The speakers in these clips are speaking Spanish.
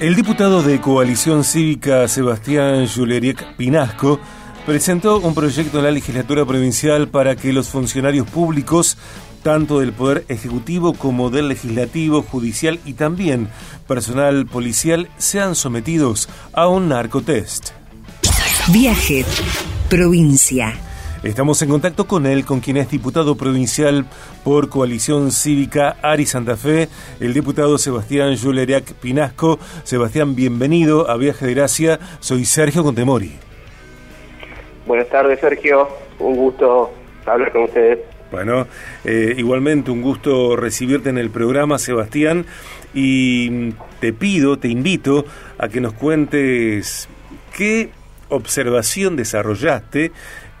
El diputado de Coalición Cívica Sebastián Juleriek Pinasco presentó un proyecto en la legislatura provincial para que los funcionarios públicos, tanto del Poder Ejecutivo como del Legislativo, Judicial y también personal policial, sean sometidos a un narcotest. Viaje, provincia. Estamos en contacto con él, con quien es diputado provincial por Coalición Cívica Ari Santa Fe, el diputado Sebastián Juleriak Pinasco. Sebastián, bienvenido a Viaje de Gracia. Soy Sergio Contemori. Buenas tardes, Sergio. Un gusto hablar con ustedes. Bueno, eh, igualmente un gusto recibirte en el programa, Sebastián, y te pido, te invito a que nos cuentes qué observación desarrollaste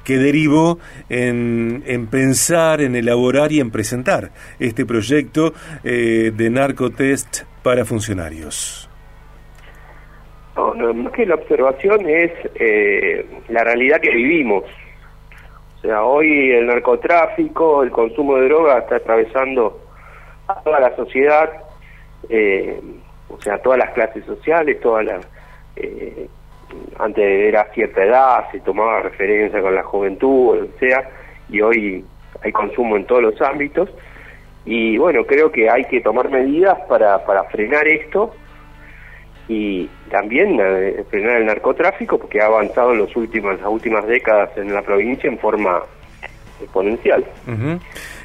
que derivó en, pensar, en elaborar y en presentar este proyecto eh, de narcotest para funcionarios. No, no, más que la observación es eh, la realidad que vivimos. O sea, hoy el narcotráfico, el consumo de drogas está atravesando a toda la sociedad, eh, o sea, todas las clases sociales, todas las antes era cierta edad, se tomaba referencia con la juventud, o sea, y hoy hay consumo en todos los ámbitos. Y bueno, creo que hay que tomar medidas para, para frenar esto y también eh, frenar el narcotráfico, porque ha avanzado en los últimos, las últimas décadas en la provincia en forma exponencial.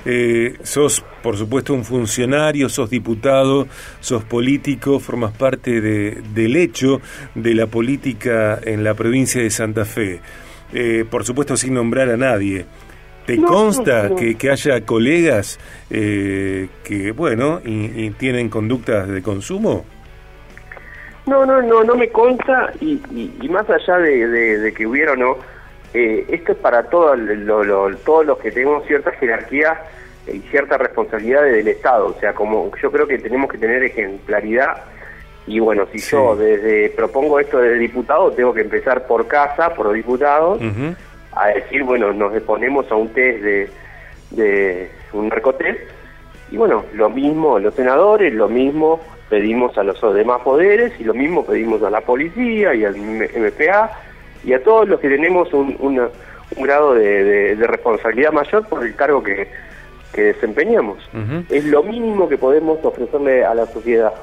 Eh, sos, por supuesto, un funcionario, sos diputado, sos político, formas parte de, del hecho de la política en la provincia de Santa Fe. Eh, por supuesto, sin nombrar a nadie. ¿Te consta Que, que, haya colegas eh, que, bueno, y, tienen conductas de consumo? No, no, no, no me consta y, y, más allá de, de que hubiera o no, eh, esto es para todos los que tenemos cierta jerarquía y cierta responsabilidad del Estado. O sea, como yo creo que tenemos que tener ejemplaridad. Y bueno, si yo desde propongo esto de diputado, tengo que empezar por casa, por diputados, a decir, bueno, nos exponemos a un test de, de un narcotest. Y bueno, lo mismo los senadores, lo mismo pedimos a los demás poderes y lo mismo pedimos a la policía y al MPA y a todos los que tenemos un, un grado de, responsabilidad mayor por el cargo que, desempeñamos. Es lo mínimo que podemos ofrecerle a la sociedad.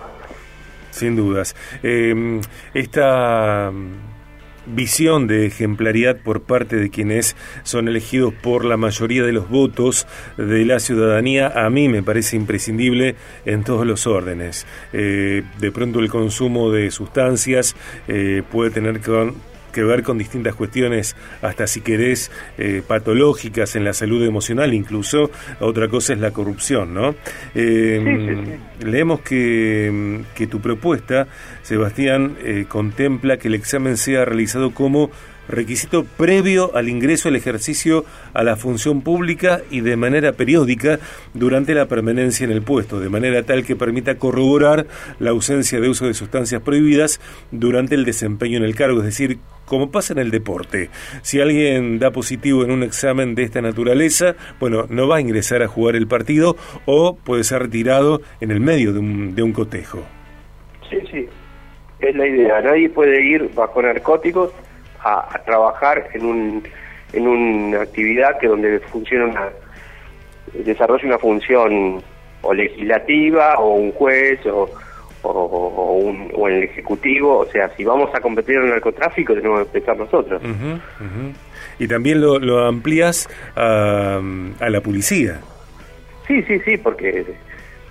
Sin dudas. Eh, esta visión de ejemplaridad por parte de quienes son elegidos por la mayoría de los votos de la ciudadanía, a mí me parece imprescindible en todos los órdenes. Eh, de pronto el consumo de sustancias eh, puede tener que que ver con distintas cuestiones, hasta si querés, eh, patológicas en la salud emocional incluso. Otra cosa es la corrupción, ¿no? Eh, leemos que, que, tu propuesta, Sebastián, eh, contempla que el examen sea realizado como requisito previo al ingreso al ejercicio a la función pública y de manera periódica durante la permanencia en el puesto, de manera tal que permita corroborar la ausencia de uso de sustancias prohibidas durante el desempeño en el cargo, es decir, como pasa en el deporte. Si alguien da positivo en un examen de esta naturaleza, bueno, no va a ingresar a jugar el partido o puede ser retirado en el medio de un, de un cotejo. Sí, sí, es la idea. Nadie puede ir bajo narcóticos a, trabajar en, un, en una actividad que donde funciona una, desarrolla una función o legislativa o un juez o, o, un, o el ejecutivo, o sea, si vamos a competir en el narcotráfico tenemos que empezar nosotros. Y también lo, lo amplías a, a la policía. Sí, sí, sí, porque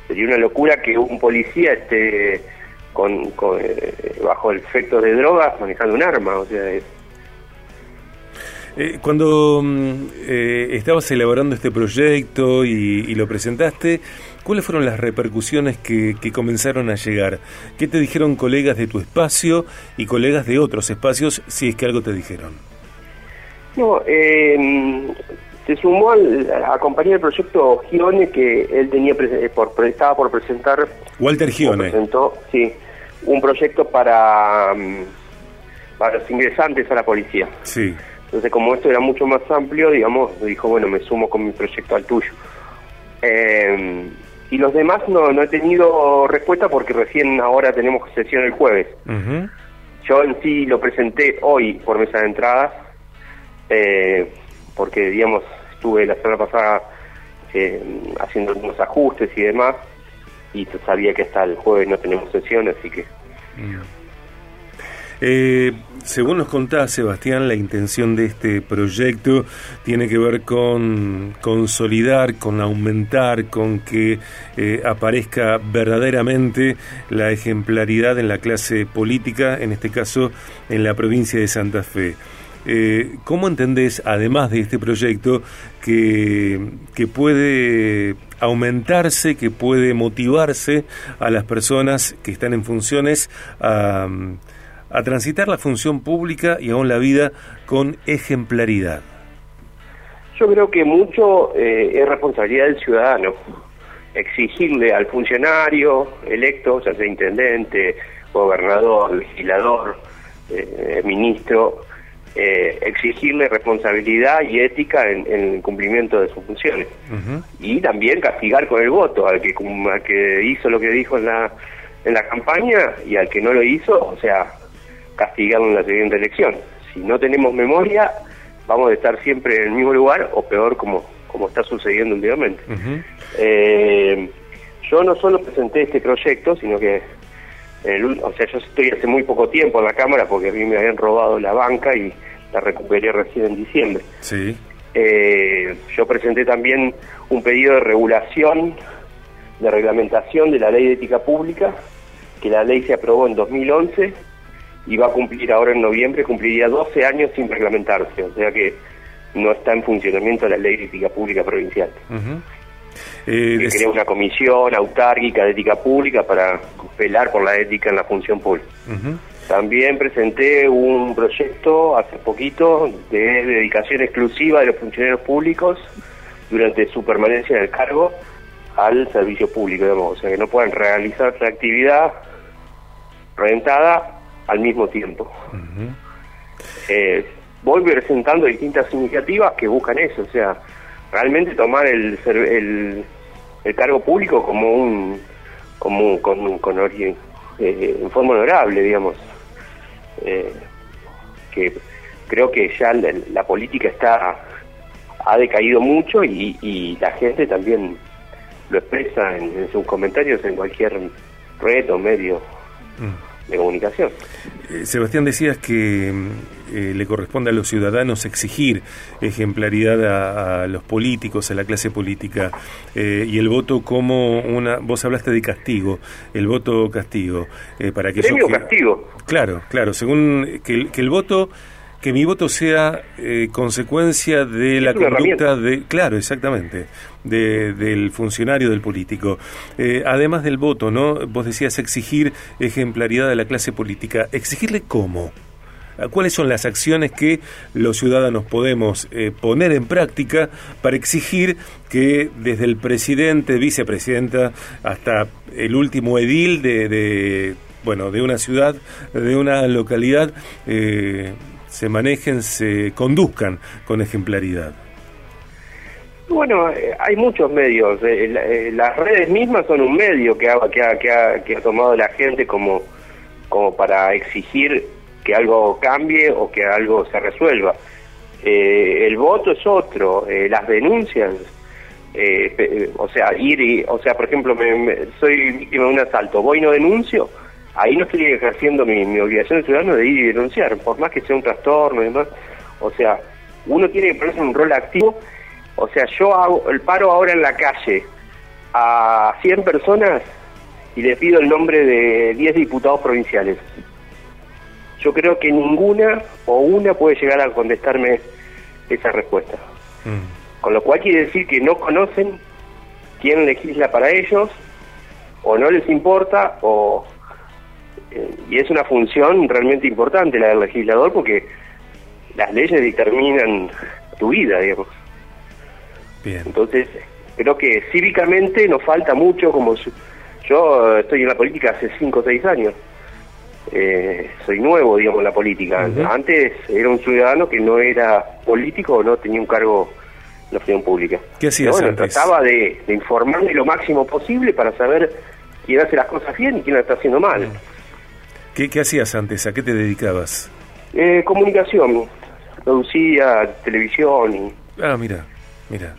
sería una locura que un policía esté con, con eh, bajo el efecto de drogas manejando un arma, o sea, es, eh, cuando mm, eh, estabas elaborando este proyecto y, lo presentaste, ¿cuáles fueron las repercusiones que, comenzaron a llegar? ¿Qué te dijeron colegas de tu espacio y colegas de otros espacios, si es que algo te dijeron? No, eh, se sumó al, a acompañar el proyecto Gione que él tenía por, estaba por presentar. Walter Gione. Presentó, sí, un proyecto para, mm, para los ingresantes a la policía. Sí. Entonces, como esto era mucho más amplio, digamos, dijo, bueno, me sumo con mi proyecto al tuyo. Eh, y los demás no, no he tenido respuesta porque recién ahora tenemos sesión el jueves. Yo en sí lo presenté hoy por mesa de entrada, eh, porque digamos estuve la semana pasada eh, haciendo algunos ajustes y demás, y sabía que hasta el jueves no tenemos sesión, así que... Eh, según nos contaba Sebastián, la intención de este proyecto tiene que ver con consolidar, con aumentar, con que eh, aparezca verdaderamente la ejemplaridad en la clase política, en este caso en la provincia de Santa Fe. Eh, ¿Cómo entendés, además de este proyecto, que, que puede aumentarse, que puede motivarse a las personas que están en funciones a a transitar la función pública y aún la vida con ejemplaridad? Yo creo que mucho eh, es responsabilidad del ciudadano. Exigirle al funcionario electo, ya sea intendente, gobernador, legislador, eh, ministro, eh, exigirle responsabilidad y ética en, el cumplimiento de sus funciones. Y también castigar con el voto al que, al que hizo lo que dijo en la, en la campaña y al que no lo hizo, o sea, castigarlo en la siguiente elección. Si no tenemos memoria, vamos a estar siempre en el mismo lugar o peor como, como está sucediendo últimamente. Eh, yo no solo presenté este proyecto, sino que, o sea, yo estoy hace muy poco tiempo en la Cámara porque a mí me habían robado la banca y la recuperé recién en diciembre. Sí. Eh, yo presenté también un pedido de regulación, de reglamentación de la ley de ética pública, que la ley se aprobó en 2011 y va a cumplir ahora en noviembre, cumpliría 12 años sin reglamentarse, o sea que no está en funcionamiento la ley de ética pública provincial. Eh, que crea una comisión autárquica de ética pública para velar por la ética en la función pública. También presenté un proyecto hace poquito de dedicación exclusiva de los funcionarios públicos durante su permanencia en el cargo al servicio público, digamos, o sea que no puedan realizar su actividad rentada al mismo tiempo. Eh, voy presentando distintas iniciativas que buscan eso, o sea, realmente tomar el, el, el cargo público como un como con, con origen, eh, en forma honorable, digamos. Eh, que creo que ya la, política está ha decaído mucho y, y, la gente también lo expresa en, sus comentarios en cualquier red o medio. Mm de comunicación. Eh, Sebastián, decías que eh, le corresponde a los ciudadanos exigir ejemplaridad a, los políticos, a la clase política, eh, y el voto como una... Vos hablaste de castigo, el voto castigo, para que... Premio castigo. Claro, claro, según que, que el voto que mi voto sea eh, consecuencia de la conducta de, claro, exactamente, de, del funcionario, del político. Eh, además del voto, ¿no? Vos decías exigir ejemplaridad de la clase política. ¿Exigirle cómo? ¿Cuáles son las acciones que los ciudadanos podemos eh, poner en práctica para exigir que desde el presidente, vicepresidenta, hasta el último edil de, de bueno, de una ciudad, de una localidad, eh, se manejen, se conduzcan con ejemplaridad? Bueno, eh, hay muchos medios. Eh, eh, las redes mismas son un medio que ha, que ha, que ha, tomado la gente como, como para exigir que algo cambie o que algo se resuelva. el voto es otro, las denuncias, o sea, ir y, o sea, por ejemplo, soy víctima de un asalto, voy y no denuncio, ahí no estoy ejerciendo mi, obligación de ciudadano de ir y denunciar, por más que sea un trastorno y demás. O sea, uno tiene que ponerse un rol activo. O sea, yo hago el paro ahora en la calle a 100 personas y le pido el nombre de 10 diputados provinciales. Yo creo que ninguna o una puede llegar a contestarme esa respuesta. Mm. Con lo cual quiere decir que no conocen quién legisla para ellos, o no les importa, o y es una función realmente importante la del legislador porque las leyes determinan tu vida, digamos. Entonces, creo que cívicamente nos falta mucho, como yo estoy en la política hace 5 o 6 años. Eh, soy nuevo, digamos, en la política. Antes era un ciudadano que no era político o no tenía un cargo la opinión pública. ¿Qué hacías bueno, antes? trataba de, de informarme lo máximo posible para saber quién hace las cosas bien y quién las está haciendo mal. ¿Qué, qué hacías antes? ¿A qué te dedicabas? Eh, comunicación, producía televisión y Ah, mira, mira.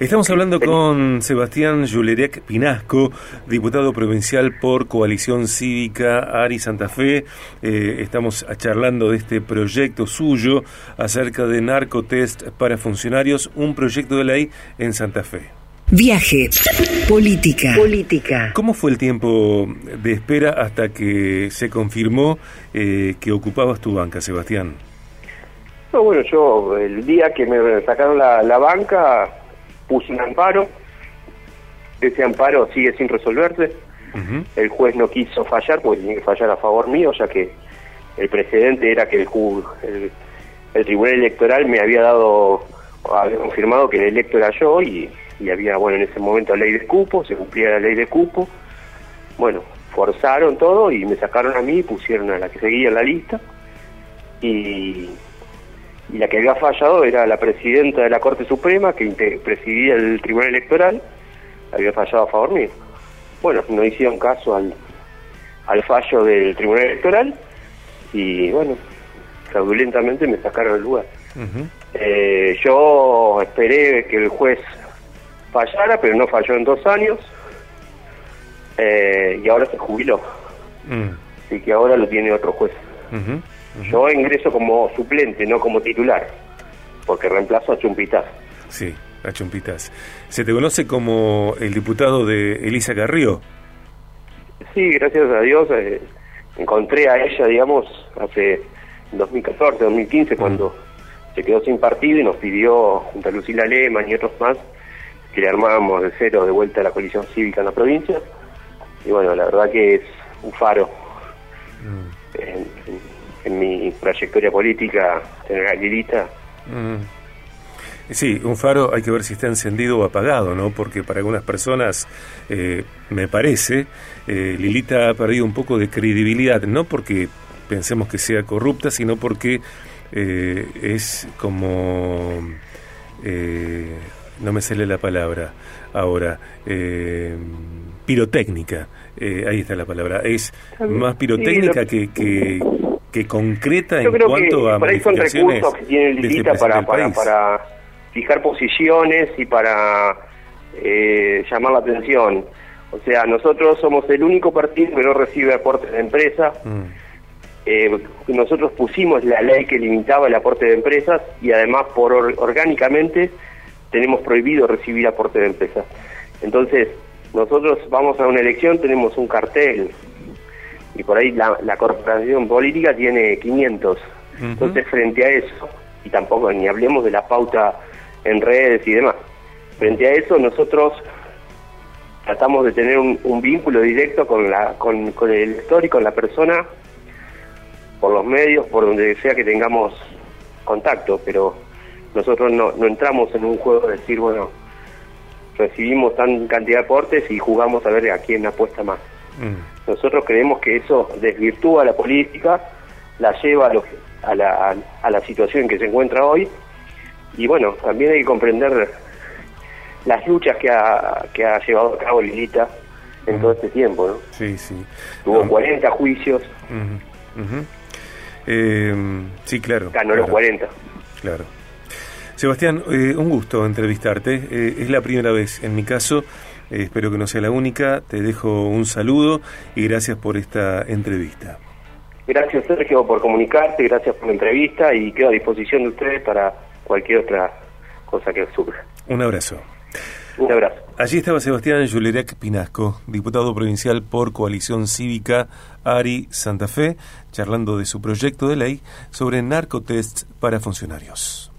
Estamos hablando con Sebastián Julerec Pinasco, diputado provincial por Coalición Cívica Ari Santa Fe. Eh, estamos charlando de este proyecto suyo acerca de narcotest para funcionarios, un proyecto de ley en Santa Fe. Viaje. Política. Política. ¿Cómo fue el tiempo de espera hasta que se confirmó eh, que ocupabas tu banca, Sebastián? No, bueno, yo el día que me sacaron la, la banca puse un amparo. Ese amparo sigue sin resolverse. El juez no quiso fallar porque tenía que fallar a favor mío, ya que el precedente era que el, el, el Tribunal Electoral me había dado, había confirmado que el electo era yo y, y había, bueno, en ese momento ley de cupo, se cumplía la ley de cupo. Bueno, forzaron todo y me sacaron a mí, pusieron a la que seguía en la lista y, y la que había fallado era la presidenta de la Corte Suprema que presidía el Tribunal Electoral, había fallado a favor mío. Bueno, no hicieron caso al, al fallo del Tribunal Electoral y bueno, fraudulentamente me sacaron del lugar. Eh, yo esperé que el juez fallara, pero no falló en dos años eh, y ahora se jubiló, Mm. así que ahora lo tiene otro juez. Ujú. Yo ingreso como suplente, no como titular, porque reemplazo a Chumpitaz. Sí, a Chumpitas. Se te conoce como el diputado de Elisa Carrió. Sí, gracias a Dios eh, encontré a ella, digamos, hace 2014, 2015, cuando se quedó sin partido y nos pidió, junto a Lucila Lehmann y otros más, que le armábamos de cero de vuelta a la coalición cívica en la provincia. Y bueno, la verdad que es un faro en, en- en mi trayectoria política tener a Lilita. Mm. Sí, un faro hay que ver si está encendido o apagado, ¿no? Porque para algunas personas, eh, me parece, eh, Lilita ha perdido un poco de credibilidad, no porque pensemos que sea corrupta, sino porque eh, es como... eh, no me sale la palabra ahora. eh, pirotécnica, eh, ahí está la palabra. Es más pirotécnica Sí, que, que, que concreta Yo en creo cuanto que a por ahí son recursos que tiene de este Lilita para, para, para fijar posiciones y para eh, llamar la atención. O sea, nosotros somos el único partido que no recibe aportes de empresa. Mm. Eh, nosotros pusimos la ley que limitaba el aporte de empresas y además por or- orgánicamente tenemos prohibido recibir aporte de empresas. Entonces, nosotros vamos a una elección, tenemos un cartel y por ahí la, la corporación política tiene 500. Ujú. Entonces, frente a eso, y tampoco ni hablemos de la pauta en redes y demás, frente a eso nosotros tratamos de tener un, un vínculo directo con, la, con, con el elector y con la persona por los medios, por donde sea que tengamos contacto, pero nosotros no, no entramos en un juego de decir, bueno, recibimos tan cantidad de aportes y jugamos a ver a quién apuesta más. Mm. Nosotros creemos que eso desvirtúa la política, la lleva a, lo- a la, a la situación en que se encuentra hoy y bueno, también hay que comprender las luchas que ha, que ha llevado a cabo Lilita en todo este tiempo, ¿no? Sí, sí. Tuvo No, 40 juicios. Eh, sí, claro. ganó los claro, 40. Claro. Sebastián, eh, un gusto entrevistarte. Eh, es la primera vez en mi caso. Eh, espero que no sea la única. Te dejo un saludo y gracias por esta entrevista. Gracias Sergio por comunicarte, gracias por la entrevista y quedo a disposición de ustedes para cualquier otra cosa que surja. Un abrazo. Un abrazo. Allí estaba Sebastián Julerec Pinasco, diputado provincial por Coalición Cívica Ari Santa Fe, charlando de su proyecto de ley sobre narcotests para funcionarios.